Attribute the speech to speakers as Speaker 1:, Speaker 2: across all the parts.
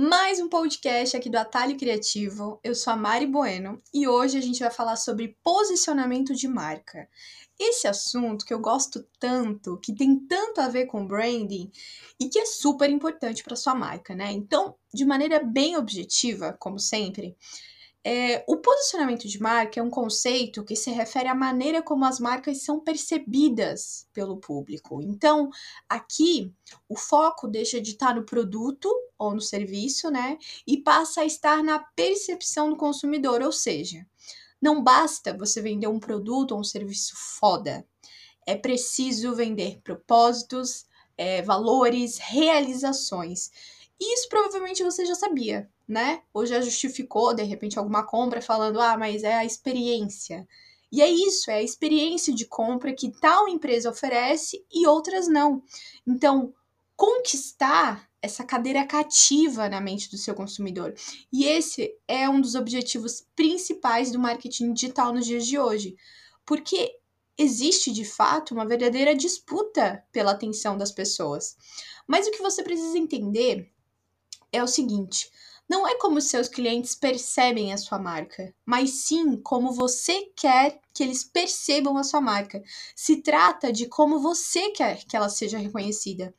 Speaker 1: mais um podcast aqui do Atalho Criativo. Eu sou a Mari Bueno e hoje a gente vai falar sobre posicionamento de marca. Esse assunto que eu gosto tanto, que tem tanto a ver com branding e que é super importante para sua marca, né? Então, de maneira bem objetiva, como sempre, é, o posicionamento de marca é um conceito que se refere à maneira como as marcas são percebidas pelo público. Então, aqui o foco deixa de estar no produto ou no serviço, né? E passa a estar na percepção do consumidor, ou seja, não basta você vender um produto ou um serviço foda. É preciso vender propósitos, é, valores, realizações. Isso provavelmente você já sabia, né? Ou já justificou, de repente, alguma compra falando, ah, mas é a experiência. E é isso, é a experiência de compra que tal empresa oferece e outras não. Então, conquistar essa cadeira cativa na mente do seu consumidor. E esse é um dos objetivos principais do marketing digital nos dias de hoje. Porque existe de fato uma verdadeira disputa pela atenção das pessoas. Mas o que você precisa entender é o seguinte: não é como seus clientes percebem a sua marca, mas sim como você quer que eles percebam a sua marca. Se trata de como você quer que ela seja reconhecida.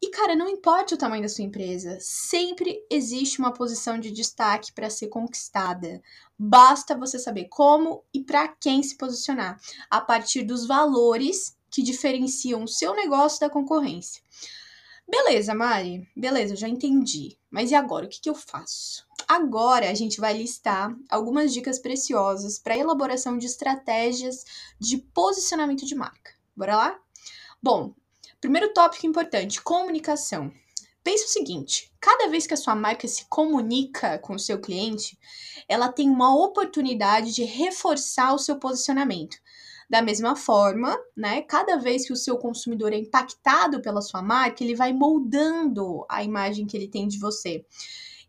Speaker 1: E cara, não importa o tamanho da sua empresa, sempre existe uma posição de destaque para ser conquistada. Basta você saber como e para quem se posicionar, a partir dos valores que diferenciam o seu negócio da concorrência. Beleza, Mari, beleza, já entendi. Mas e agora? O que, que eu faço? Agora a gente vai listar algumas dicas preciosas para elaboração de estratégias de posicionamento de marca. Bora lá? Bom, primeiro tópico importante: comunicação. Pense o seguinte: cada vez que a sua marca se comunica com o seu cliente, ela tem uma oportunidade de reforçar o seu posicionamento. Da mesma forma, né, cada vez que o seu consumidor é impactado pela sua marca, ele vai moldando a imagem que ele tem de você.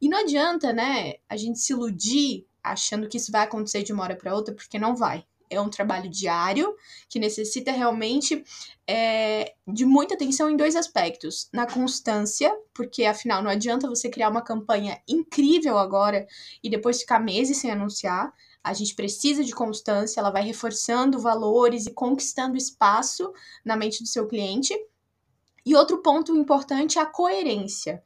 Speaker 1: E não adianta, né, a gente se iludir achando que isso vai acontecer de uma hora para outra, porque não vai. É um trabalho diário que necessita realmente é, de muita atenção em dois aspectos. Na constância, porque afinal não adianta você criar uma campanha incrível agora e depois ficar meses sem anunciar. A gente precisa de constância, ela vai reforçando valores e conquistando espaço na mente do seu cliente. E outro ponto importante é a coerência.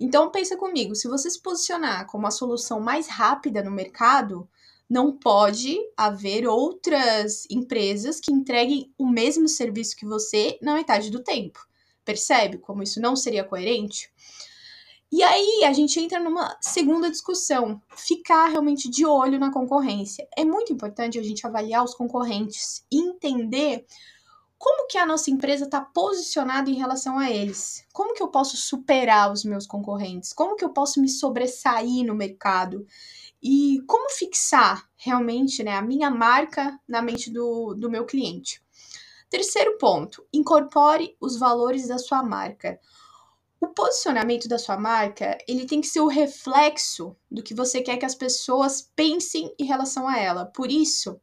Speaker 1: Então pensa comigo, se você se posicionar como a solução mais rápida no mercado, não pode haver outras empresas que entreguem o mesmo serviço que você na metade do tempo. Percebe como isso não seria coerente? E aí a gente entra numa segunda discussão, ficar realmente de olho na concorrência. É muito importante a gente avaliar os concorrentes e entender como que a nossa empresa está posicionada em relação a eles. Como que eu posso superar os meus concorrentes? Como que eu posso me sobressair no mercado? E como fixar realmente né, a minha marca na mente do, do meu cliente? Terceiro ponto, incorpore os valores da sua marca. O posicionamento da sua marca, ele tem que ser o reflexo do que você quer que as pessoas pensem em relação a ela. Por isso,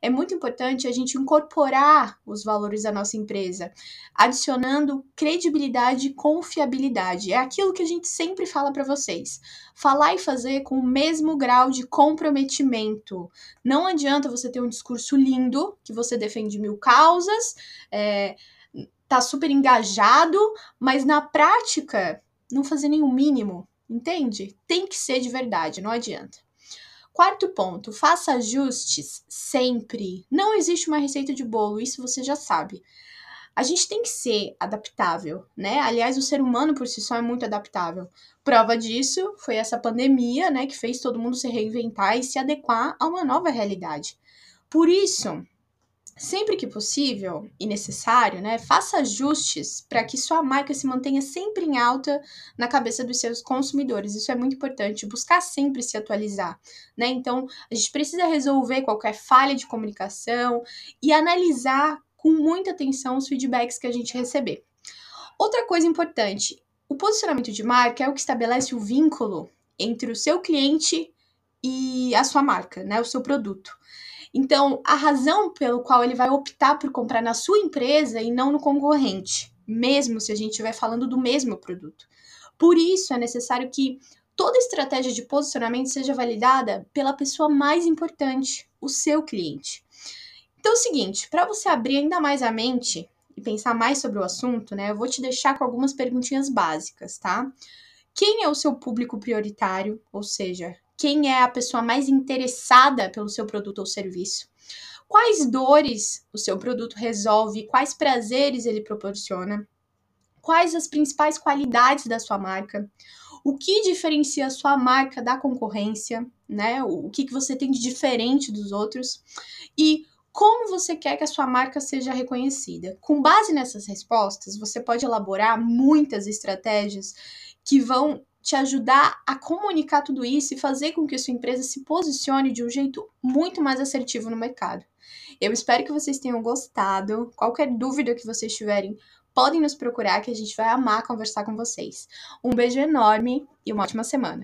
Speaker 1: é muito importante a gente incorporar os valores da nossa empresa, adicionando credibilidade e confiabilidade. É aquilo que a gente sempre fala para vocês. Falar e fazer com o mesmo grau de comprometimento. Não adianta você ter um discurso lindo, que você defende mil causas, é, tá super engajado, mas na prática não fazer nenhum mínimo, entende? Tem que ser de verdade, não adianta. Quarto ponto, faça ajustes sempre. Não existe uma receita de bolo, isso você já sabe. A gente tem que ser adaptável, né? Aliás, o ser humano por si só é muito adaptável. Prova disso foi essa pandemia, né, que fez todo mundo se reinventar e se adequar a uma nova realidade. Por isso, sempre que possível e necessário, né, faça ajustes para que sua marca se mantenha sempre em alta na cabeça dos seus consumidores. Isso é muito importante, buscar sempre se atualizar, né? Então, a gente precisa resolver qualquer falha de comunicação e analisar com muita atenção os feedbacks que a gente receber. Outra coisa importante, o posicionamento de marca é o que estabelece o vínculo entre o seu cliente e a sua marca, né, o seu produto. Então, a razão pelo qual ele vai optar por comprar na sua empresa e não no concorrente, mesmo se a gente estiver falando do mesmo produto. Por isso é necessário que toda estratégia de posicionamento seja validada pela pessoa mais importante, o seu cliente. Então é o seguinte, para você abrir ainda mais a mente e pensar mais sobre o assunto, né, eu vou te deixar com algumas perguntinhas básicas, tá? Quem é o seu público prioritário, ou seja, quem é a pessoa mais interessada pelo seu produto ou serviço? Quais dores o seu produto resolve? Quais prazeres ele proporciona? Quais as principais qualidades da sua marca? O que diferencia a sua marca da concorrência, né? O que, que você tem de diferente dos outros? E como você quer que a sua marca seja reconhecida? Com base nessas respostas, você pode elaborar muitas estratégias que vão te ajudar a comunicar tudo isso e fazer com que sua empresa se posicione de um jeito muito mais assertivo no mercado. Eu espero que vocês tenham gostado. Qualquer dúvida que vocês tiverem, podem nos procurar que a gente vai amar conversar com vocês. Um beijo enorme e uma ótima semana.